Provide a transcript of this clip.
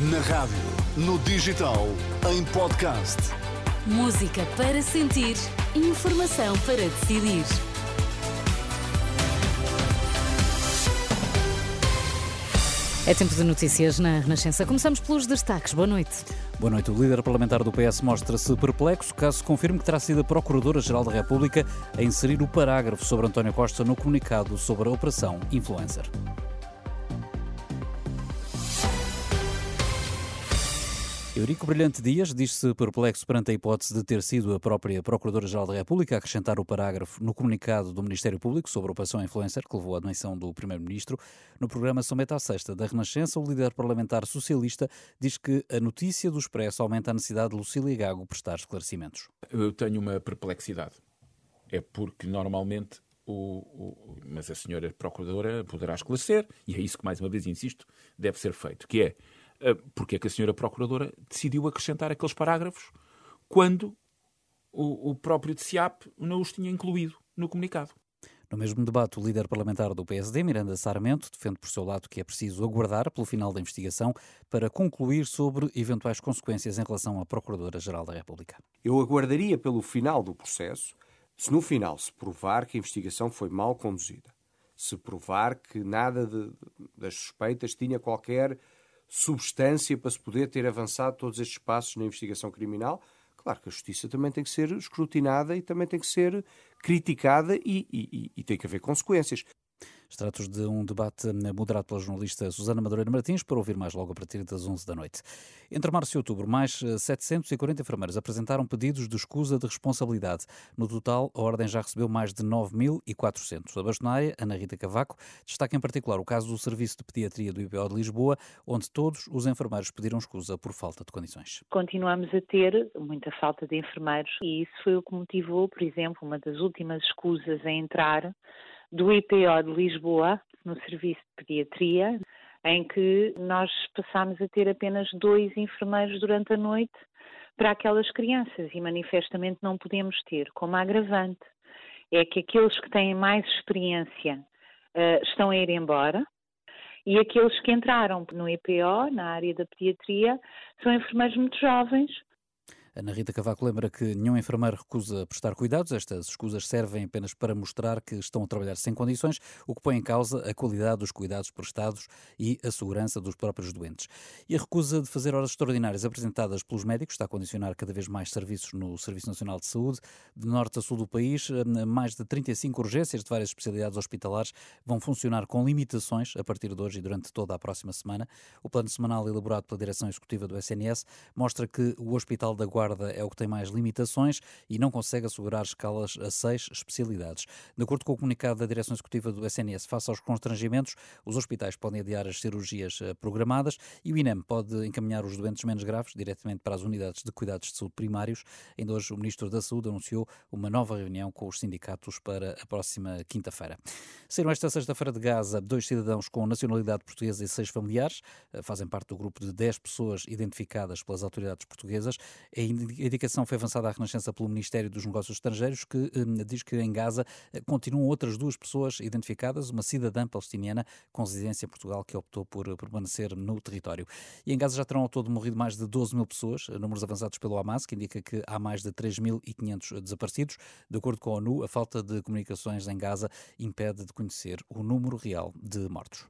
Na rádio, no digital, em podcast. Música para sentir, informação para decidir. É tempo de notícias na Renascença. Começamos pelos destaques. Boa noite. Boa noite. O líder parlamentar do PS mostra-se perplexo caso confirme que terá sido a Procuradora-Geral da República a inserir o parágrafo sobre António Costa no comunicado sobre a Operação Influencer. Eurico Brilhante Dias diz-se perplexo perante a hipótese de ter sido a própria Procuradora-Geral da República a acrescentar o parágrafo no comunicado do Ministério Público sobre a Operação Influencer, que levou à demissão do Primeiro-Ministro. No programa São Meta à Sexta da Renascença, o líder parlamentar socialista diz que a notícia do Expresso aumenta a necessidade de Lucília Gago prestar esclarecimentos. Eu tenho uma perplexidade. É porque normalmente o, o, mas a senhora Procuradora poderá esclarecer, e é isso que, mais uma vez, insisto, deve ser feito, que é porque é que a senhora Procuradora decidiu acrescentar aqueles parágrafos quando o, o próprio TCIAP não os tinha incluído no comunicado. No mesmo debate, o líder parlamentar do PSD, Miranda Sarmento, defende por seu lado que é preciso aguardar pelo final da investigação para concluir sobre eventuais consequências em relação à Procuradora-Geral da República. Eu aguardaria pelo final do processo, se no final se provar que a investigação foi mal conduzida, se provar que nada de, das suspeitas tinha qualquer substância para se poder ter avançado todos estes passos na investigação criminal. Claro que a justiça também tem que ser escrutinada e também tem que ser criticada e, e, e tem que haver consequências. Extratos de um debate moderado pela jornalista Susana Madureira Martins, para ouvir mais logo a partir das 11 da noite. Entre março e outubro, mais 740 enfermeiros apresentaram pedidos de escusa de responsabilidade. No total, a Ordem já recebeu mais de 9.400. A bastonária, Ana Rita Cavaco, destaca em particular o caso do Serviço de Pediatria do IPO de Lisboa, onde todos os enfermeiros pediram escusa por falta de condições. Continuamos a ter muita falta de enfermeiros e isso foi o que motivou, por exemplo, uma das últimas escusas a entrar do IPO de Lisboa, no serviço de pediatria, em que nós passámos a ter apenas dois enfermeiros durante a noite para aquelas crianças e manifestamente não podemos ter. Como agravante, é que aqueles que têm mais experiência uh, estão a ir embora e aqueles que entraram no IPO, na área da pediatria, são enfermeiros muito jovens, Ana Rita Cavaco lembra que nenhum enfermeiro recusa prestar cuidados. Estas escusas servem apenas para mostrar que estão a trabalhar sem condições, o que põe em causa a qualidade dos cuidados prestados e a segurança dos próprios doentes. E a recusa de fazer horas extraordinárias apresentadas pelos médicos está a condicionar cada vez mais serviços no Serviço Nacional de Saúde. De norte a sul do país, mais de 35 urgências de várias especialidades hospitalares vão funcionar com limitações a partir de hoje e durante toda a próxima semana. O plano semanal elaborado pela Direção Executiva do SNS mostra que o Hospital da Guarda É o que tem mais limitações e não consegue assegurar escalas a seis especialidades. De acordo com o comunicado da Direção Executiva do SNS, face aos constrangimentos, os hospitais podem adiar as cirurgias eh, programadas e o INEM pode encaminhar os doentes menos graves diretamente para as unidades de cuidados de saúde primários. Ainda hoje, o Ministro da Saúde anunciou uma nova reunião com os sindicatos para a próxima quinta-feira. Saíram esta sexta-feira de Gaza dois cidadãos com nacionalidade portuguesa e seis familiares. Eh, fazem parte do grupo de dez pessoas identificadas pelas autoridades portuguesas. É indicação foi avançada à Renascença pelo Ministério dos Negócios Estrangeiros, que hum, diz que em Gaza eh, continuam outras duas pessoas identificadas, uma cidadã palestiniana com residência em Portugal que optou por permanecer no território. E em Gaza já terão ao todo morrido mais de 12 mil pessoas, eh, números avançados pelo Hamas, que indica que há mais de 3.500 desaparecidos. De acordo com a ONU, a falta de comunicações em Gaza impede de conhecer o número real de mortos.